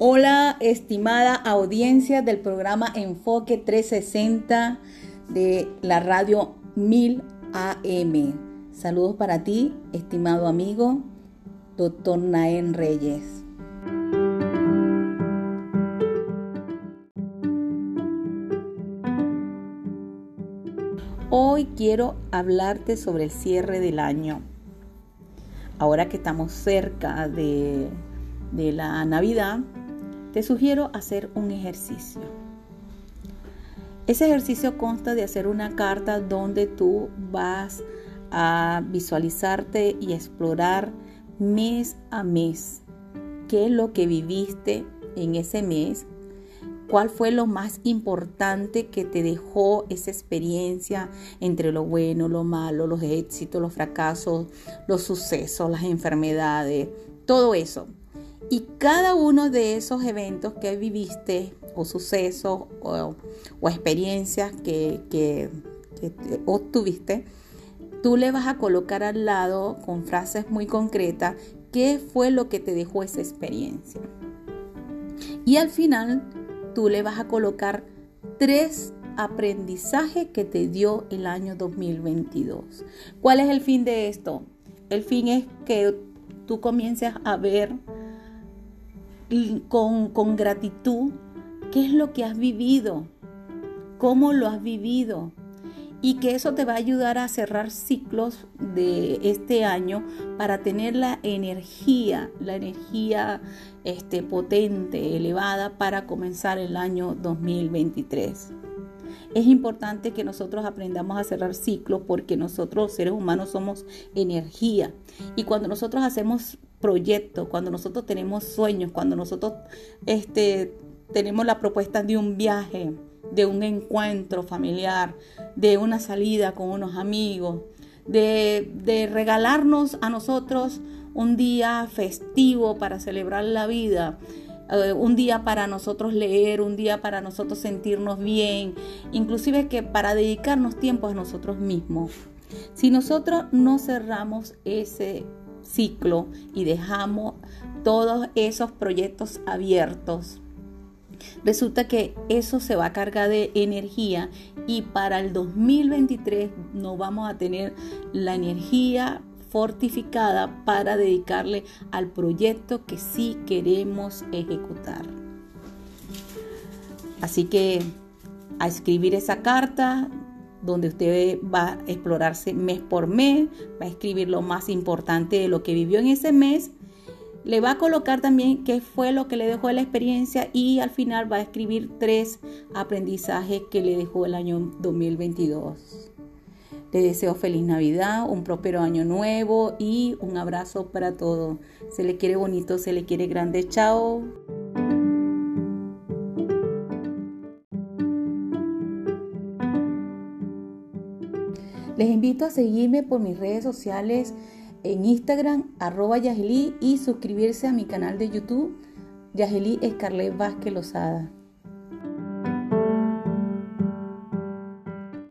Hola, estimada audiencia del programa Enfoque 360 de la radio 1000 AM. Saludos para ti, estimado amigo, doctor Naén Reyes. Hoy quiero hablarte sobre el cierre del año. Ahora que estamos cerca de, de la Navidad, te sugiero hacer un ejercicio. Ese ejercicio consta de hacer una carta donde tú vas a visualizarte y explorar mes a mes qué es lo que viviste en ese mes, cuál fue lo más importante que te dejó esa experiencia entre lo bueno, lo malo, los éxitos, los fracasos, los sucesos, las enfermedades, todo eso. Y cada uno de esos eventos que viviste o sucesos o, experiencias que, que, obtuviste, tú le vas a colocar al lado con frases muy concretas qué fue lo que te dejó esa experiencia. Y al final tú le vas a colocar tres aprendizajes que te dio el año 2022. ¿Cuál es el fin de esto? El fin es que tú comiences a ver con, con gratitud qué es lo que has vivido, cómo lo has vivido y que eso te va a ayudar a cerrar ciclos de este año para tener la energía, la energía este, potente, elevada para comenzar el año 2023. Es importante que nosotros aprendamos a cerrar ciclos porque nosotros seres humanos somos energía. Y cuando nosotros hacemos proyectos, cuando nosotros tenemos sueños, cuando nosotros este, tenemos la propuesta de un viaje, de un encuentro familiar, de una salida con unos amigos, de, regalarnos a nosotros un día festivo para celebrar la vida, eh, un día para nosotros leer, un día para nosotros sentirnos bien, inclusive que para dedicarnos tiempo a nosotros mismos. Si nosotros no cerramos ese ciclo y dejamos todos esos proyectos abiertos, resulta que eso se va a cargar de energía y para el 2023 no vamos a tener la energía fortificada para dedicarle al proyecto que sí queremos ejecutar. Así que a escribir esa carta donde usted va a explorarse mes por mes, va a escribir lo más importante de lo que vivió en ese mes le va a colocar también qué fue lo que le dejó la experiencia y al final va a escribir tres aprendizajes que le dejó el año 2022. Le deseo feliz Navidad, un próspero año nuevo y un abrazo para todos. Se le quiere bonito, se le quiere grande. Chao. Les invito a seguirme por mis redes sociales en Instagram, arroba Yageli y suscribirse a mi canal de YouTube, Yageli Escarlet Vázquez Lozada.